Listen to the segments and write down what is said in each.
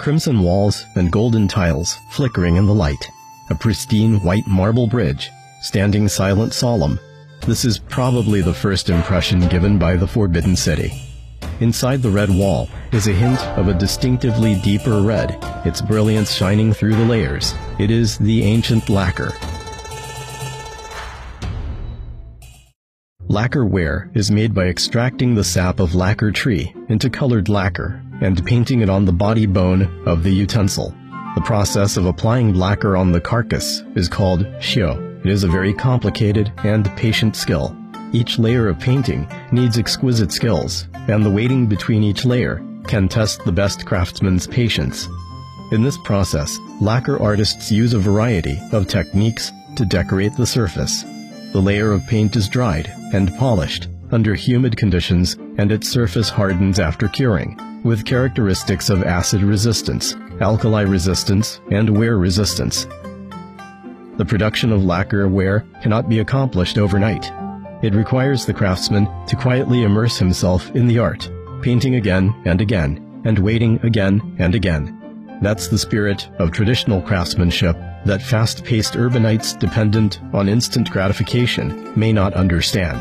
crimson walls and golden tiles flickering in the light, a pristine white marble bridge, standing silent solemn. This is probably the first impression given by the Forbidden City. Inside the red wall is a hint of a distinctively deeper red, its brilliance shining through the layers. It is the ancient lacquer. Lacquer ware is made by extracting the sap of lacquer tree into colored lacquer and painting it on the body bone of the utensil. The process of applying lacquer on the carcass is called xiu. It is a very complicated and patient skill. Each layer of painting needs exquisite skills, and the waiting between each layer can test the best craftsman's patience. In this process, lacquer artists use a variety of techniques to decorate the surface. The layer of paint is dried and polished under humid conditions and its surface hardens after curing, with characteristics of acid resistance, alkali resistance, and wear resistance. The production of lacquer ware cannot be accomplished overnight. It requires the craftsman to quietly immerse himself in the art, painting again and again, and waiting again and again. That's the spirit of traditional craftsmanship that fast-paced urbanites dependent on instant gratification may not understand.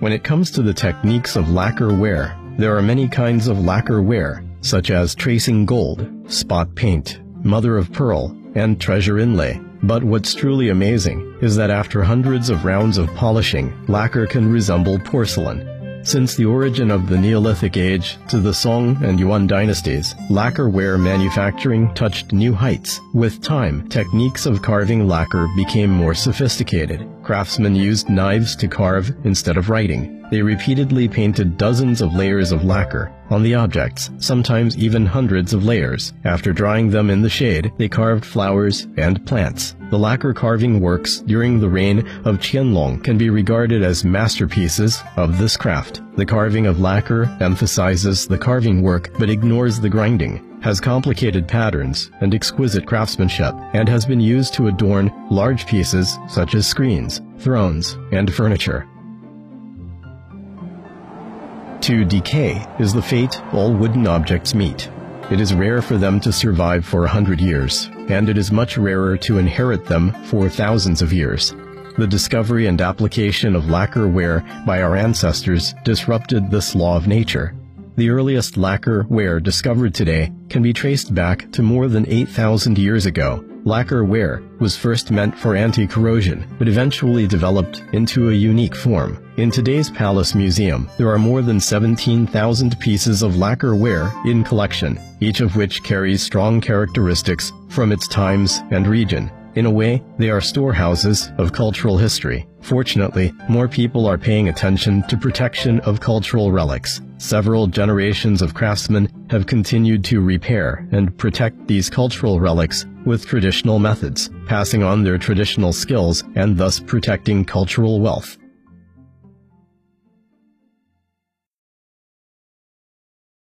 When it comes to the techniques of lacquer ware, there are many kinds of lacquer ware, such as tracing gold, spot paint, mother of pearl, and treasure inlay. But what's truly amazing is that after hundreds of rounds of polishing, lacquer can resemble porcelain. Since the origin of the Neolithic Age to the Song and Yuan dynasties, lacquerware manufacturing touched new heights. With time, techniques of carving lacquer became more sophisticated. Craftsmen used knives to carve instead of writing. They repeatedly painted dozens of layers of lacquer on the objects, sometimes even hundreds of layers. After drying them in the shade, they carved flowers and plants. The lacquer carving works during the reign of Qianlong can be regarded as masterpieces of this craft. The carving of lacquer emphasizes the carving work but ignores the grinding has complicated patterns and exquisite craftsmanship, and has been used to adorn large pieces such as screens, thrones, and furniture. To decay is the fate all wooden objects meet. It is rare for them to survive for a hundred years, and it is much rarer to inherit them for thousands of years. The discovery and application of lacquer ware by our ancestors disrupted this law of nature. The earliest lacquer ware discovered today can be traced back to more than 8,000 years ago Lacquer ware was first meant for anti-corrosion, but eventually developed into a unique form. In today's Palace Museum, there are more than 17,000 pieces of lacquer ware in collection, each of which carries strong characteristics from its times and region. In a way, they are storehouses of cultural history. Fortunately, more people are paying attention to protection of cultural relics. Several generations of craftsmen have continued to repair and protect these cultural relics with traditional methods, passing on their traditional skills and thus protecting cultural wealth.